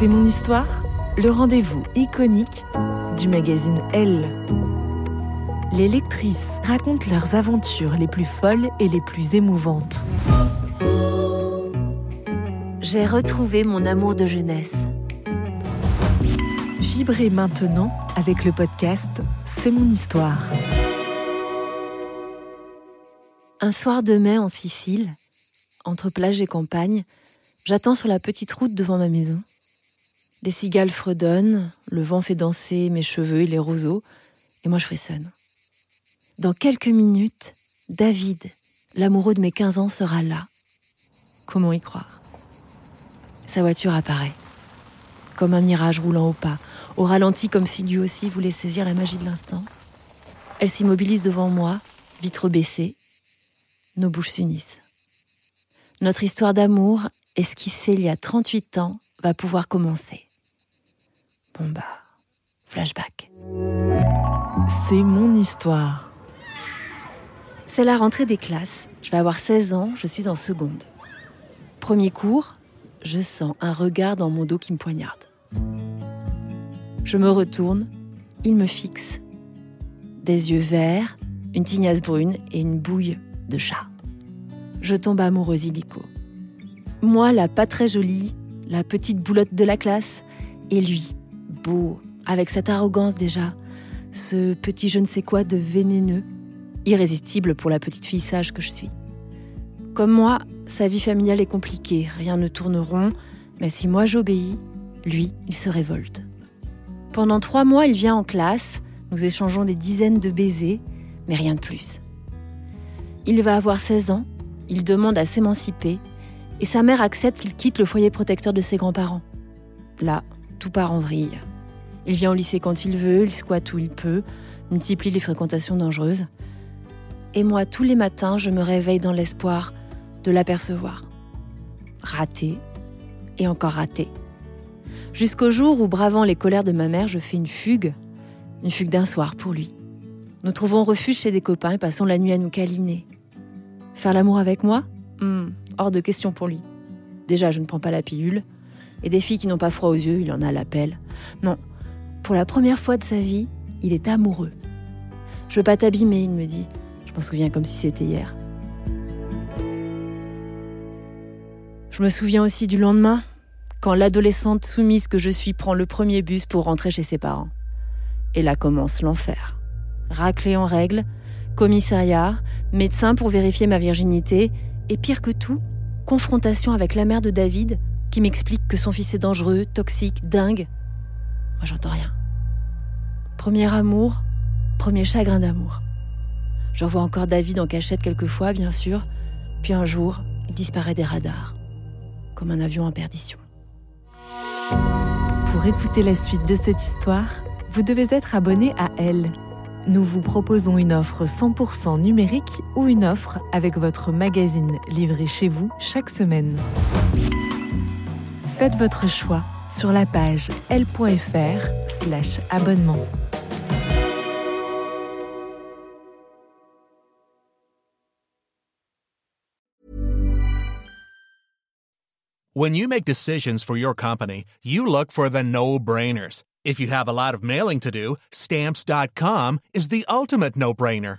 C'est mon histoire, le rendez-vous iconique du magazine Elle. Les lectrices racontent leurs aventures les plus folles et les plus émouvantes. J'ai retrouvé mon amour de jeunesse. Vibrez maintenant avec le podcast C'est mon histoire. Un soir de mai en Sicile, entre plage et campagne, j'attends sur la petite route devant ma maison. Les cigales fredonnent, le vent fait danser mes cheveux et les roseaux, et moi je frissonne. Dans quelques minutes, David, l'amoureux de mes 15 ans, sera là. Comment y croire? Sa voiture apparaît, comme un mirage roulant au pas, au ralenti comme si lui aussi voulait saisir la magie de l'instant. Elle s'immobilise devant moi, vitre baissée. Nos bouches s'unissent. Notre histoire d'amour, esquissée il y a 38 ans, va pouvoir commencer. Flashback. C'est mon histoire. C'est la rentrée des classes. Je vais avoir 16 ans, je suis en seconde. Premier cours, je sens un regard dans mon dos qui me poignarde. Je me retourne, il me fixe. Des yeux verts, une tignasse brune et une bouille de chat. Je tombe amoureuse illico. Moi, la pas très jolie, la petite boulotte de la classe, et lui, beau, avec cette arrogance déjà, ce petit je ne sais quoi de vénéneux, irrésistible pour la petite fille sage que je suis. Comme moi, sa vie familiale est compliquée, rien ne tourne rond, mais si moi j'obéis, lui, il se révolte. Pendant trois mois, il vient en classe, nous échangeons des dizaines de baisers, mais rien de plus. Il va avoir 16 ans, il demande à s'émanciper, et sa mère accepte qu'il quitte le foyer protecteur de ses grands-parents. Là, tout part en vrille. Il vient au lycée quand il veut, il squatte où il peut, multiplie les fréquentations dangereuses. Et moi, tous les matins, je me réveille dans l'espoir de l'apercevoir. Raté, et encore raté. Jusqu'au jour où, bravant les colères de ma mère, je fais une fugue, une fugue d'un soir pour lui. Nous trouvons refuge chez des copains et passons la nuit à nous câliner. Faire l'amour avec moi? Hmm, Hors de question pour lui. Déjà, je ne prends pas la pilule. Et des filles qui n'ont pas froid aux yeux, il en a l'appel. Non, pour la première fois de sa vie, il est amoureux. Je veux pas t'abîmer, il me dit. Je m'en souviens comme si c'était hier. Je me souviens aussi du lendemain, quand l'adolescente soumise que je suis prend le premier bus pour rentrer chez ses parents. Et là commence l'enfer. Raclée en règle, commissariat, médecin pour vérifier ma virginité, et pire que tout, confrontation avec la mère de David qui m'explique que son fils est dangereux, toxique, dingue. Moi j'entends rien. Premier amour, premier chagrin d'amour. Je revois encore David en cachette quelquefois, bien sûr. Puis un jour, il disparaît des radars, comme un avion en perdition. Pour écouter la suite de cette histoire, vous devez être abonné à Elle. Nous vous proposons une offre 100% numérique ou une offre avec votre magazine livré chez vous chaque semaine. Faites votre choix sur la page l.fr/slash abonnement. When you make decisions for your company, you look for the no brainers. If you have a lot of mailing to do, stamps.com is the ultimate no brainer.